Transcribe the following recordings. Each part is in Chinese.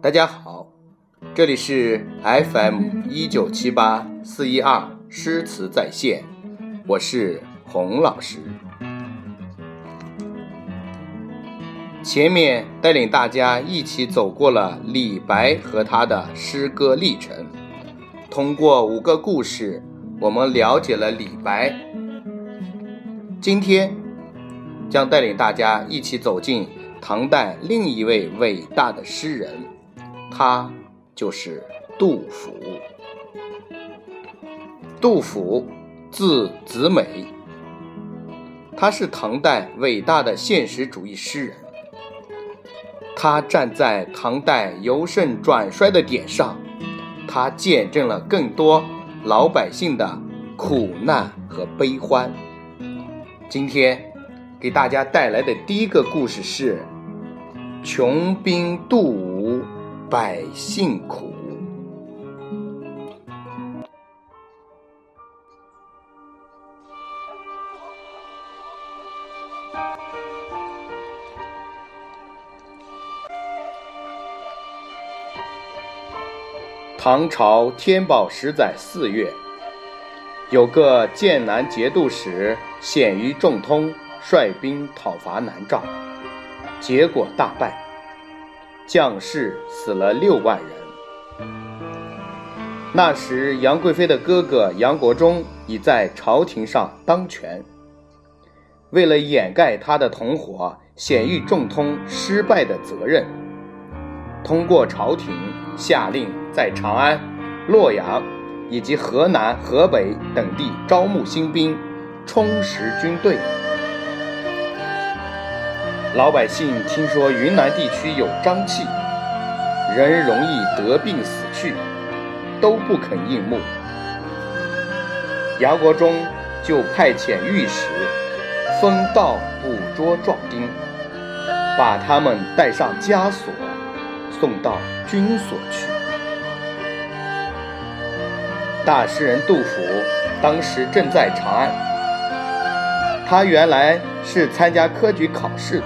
大家好，这里是 FM 一九七八四一二诗词在线，我是洪老师。前面带领大家一起走过了李白和他的诗歌历程，通过五个故事，我们了解了李白。今天将带领大家一起走进唐代另一位伟大的诗人。他就是杜甫。杜甫，字子美，他是唐代伟大的现实主义诗人。他站在唐代由盛转衰的点上，他见证了更多老百姓的苦难和悲欢。今天给大家带来的第一个故事是《穷兵黩武》。百姓苦。唐朝天宝十载四月，有个剑南节度使鲜于仲通率兵讨伐南诏，结果大败。将士死了六万人。那时，杨贵妃的哥哥杨国忠已在朝廷上当权。为了掩盖他的同伙鲜于仲通失败的责任，通过朝廷下令在长安、洛阳以及河南、河北等地招募新兵，充实军队。老百姓听说云南地区有瘴气，人容易得病死去，都不肯应募。杨国忠就派遣御史分道捕捉壮丁，把他们带上枷锁，送到军所去。大诗人杜甫当时正在长安，他原来是参加科举考试的。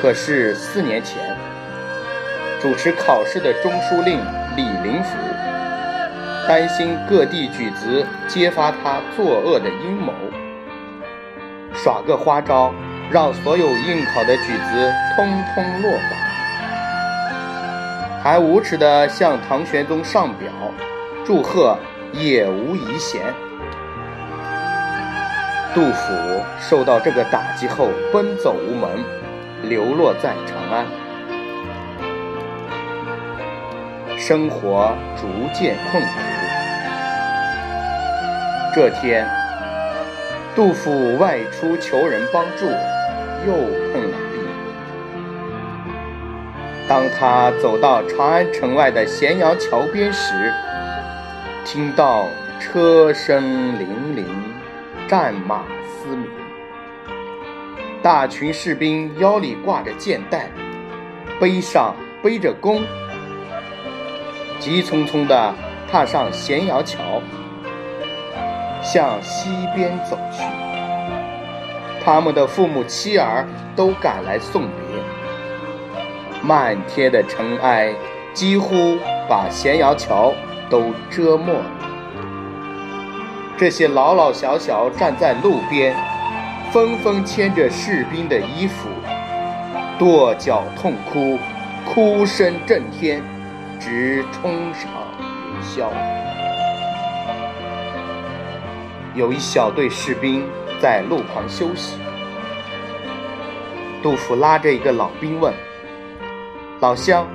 可是四年前，主持考试的中书令李林甫担心各地举子揭发他作恶的阴谋，耍个花招，让所有应考的举子通通落榜，还无耻地向唐玄宗上表祝贺也无遗贤。杜甫受到这个打击后，奔走无门。流落在长安，生活逐渐困苦。这天，杜甫外出求人帮助，又碰了壁。当他走到长安城外的咸阳桥边时，听到车声凛凛，战马嘶鸣。大群士兵腰里挂着箭袋，背上背着弓，急匆匆地踏上咸阳桥，向西边走去。他们的父母妻儿都赶来送别，漫天的尘埃几乎把咸阳桥都遮没了。这些老老小小站在路边。纷纷牵着士兵的衣服，跺脚痛哭，哭声震天，直冲上云霄。有一小队士兵在路旁休息，杜甫拉着一个老兵问：“老乡，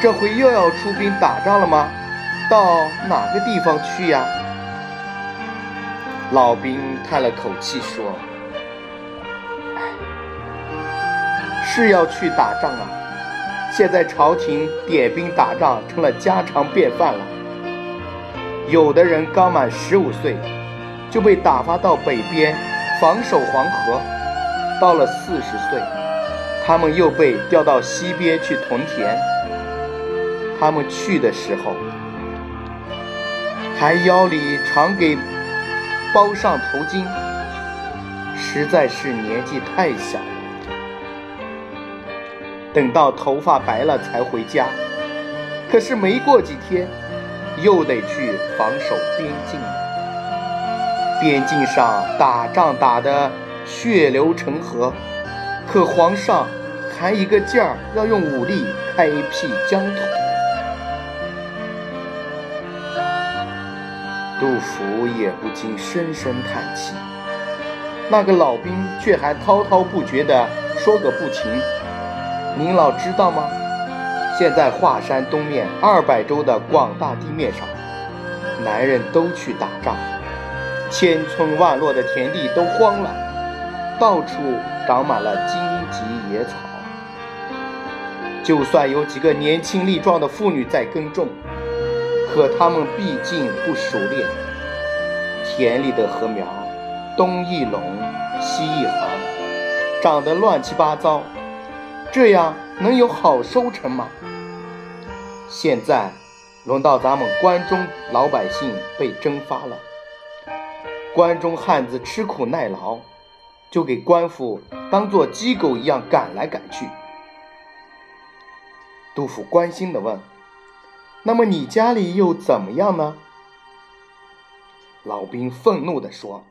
这回又要出兵打仗了吗？到哪个地方去呀？”老兵叹了口气说。是要去打仗啊！现在朝廷点兵打仗成了家常便饭了。有的人刚满十五岁，就被打发到北边防守黄河；到了四十岁，他们又被调到西边去屯田。他们去的时候，还腰里常给包上头巾，实在是年纪太小了。等到头发白了才回家，可是没过几天，又得去防守边境了。边境上打仗打得血流成河，可皇上还一个劲儿要用武力开辟疆土。杜甫也不禁深深叹气，那个老兵却还滔滔不绝地说个不停。您老知道吗？现在华山东面二百州的广大地面上，男人都去打仗，千村万落的田地都荒了，到处长满了荆棘野草。就算有几个年轻力壮的妇女在耕种，可他们毕竟不熟练，田里的禾苗东一垄西一行，长得乱七八糟。这样能有好收成吗？现在轮到咱们关中老百姓被征发了，关中汉子吃苦耐劳，就给官府当做鸡狗一样赶来赶去。杜甫关心地问：“那么你家里又怎么样呢？”老兵愤怒地说：“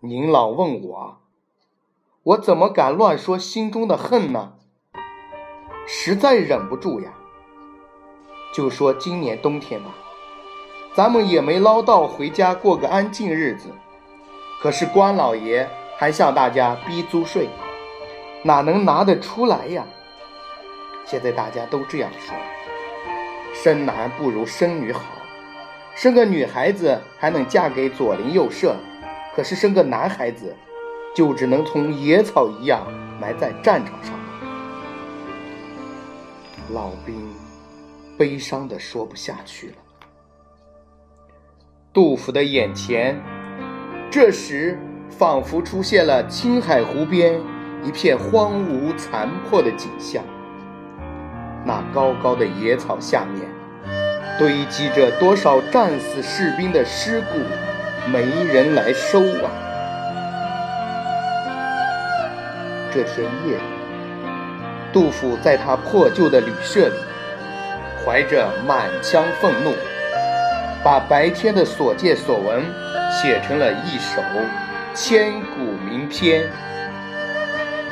您老问我。”我怎么敢乱说心中的恨呢？实在忍不住呀。就说今年冬天吧，咱们也没捞到回家过个安静日子，可是关老爷还向大家逼租税，哪能拿得出来呀？现在大家都这样说，生男不如生女好，生个女孩子还能嫁给左邻右舍，可是生个男孩子。就只能同野草一样埋在战场上。老兵悲伤的说不下去了。杜甫的眼前，这时仿佛出现了青海湖边一片荒芜残破的景象。那高高的野草下面，堆积着多少战死士兵的尸骨，没人来收啊！这天夜里，杜甫在他破旧的旅社里，怀着满腔愤怒，把白天的所见所闻写成了一首千古名篇《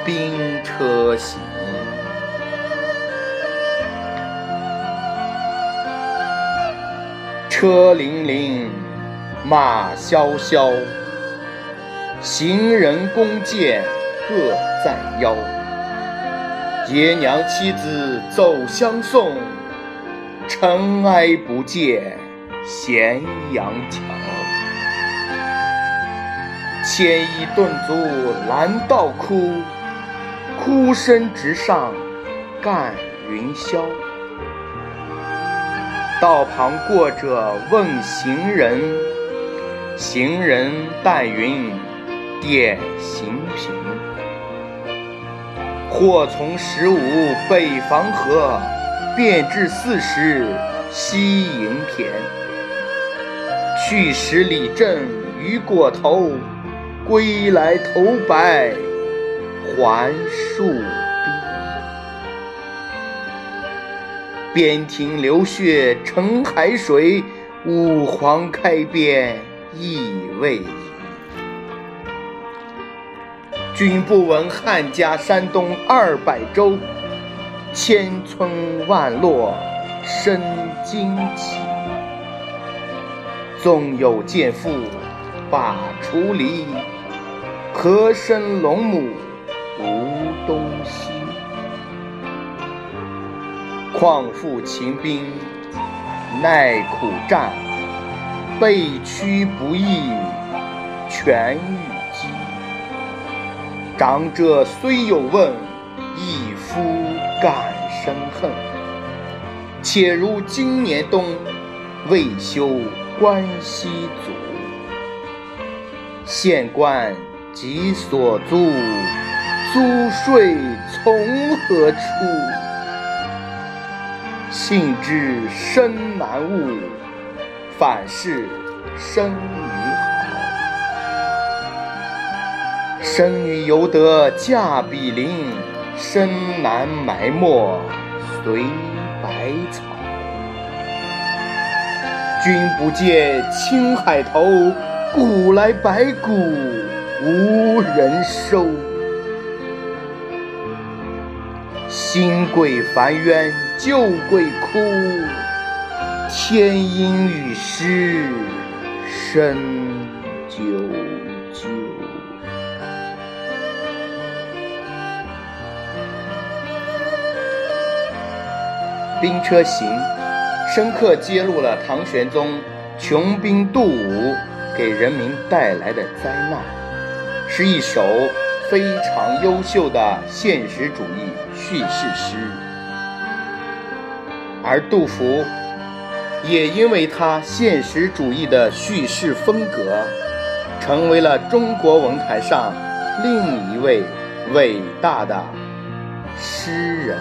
兵车行》。车辚辚，马萧萧，行人弓箭。各在腰，爷娘妻子走相送，尘埃不见咸阳桥。牵衣顿足拦道哭，哭声直上干云霄。道旁过者问行人，行人但云点行频。或从十五北防河，便至四十西营田。去时李正雨裹头，归来头白还戍边。庭流血成海水，五皇开边意未已。君不闻汉家山东二百州，千村万落生荆棘。纵有贱妇把锄犁，何生龙母无东西？况复秦兵耐苦战，被驱不易全遇。长者虽有问，一夫敢生恨。且如今年冬，未休关西卒。县官即所租，租税从何出？幸知生难悟反是生女好生女犹得嫁比邻生男埋没随百草。君不见青海头古来白骨无人收。心贵烦冤旧贵哭，天阴雨湿身啾啾。《兵车行》深刻揭露了唐玄宗穷兵黩武给人民带来的灾难，是一首非常优秀的现实主义叙事诗。而杜甫也因为他现实主义的叙事风格，成为了中国文坛上另一位伟大的诗人。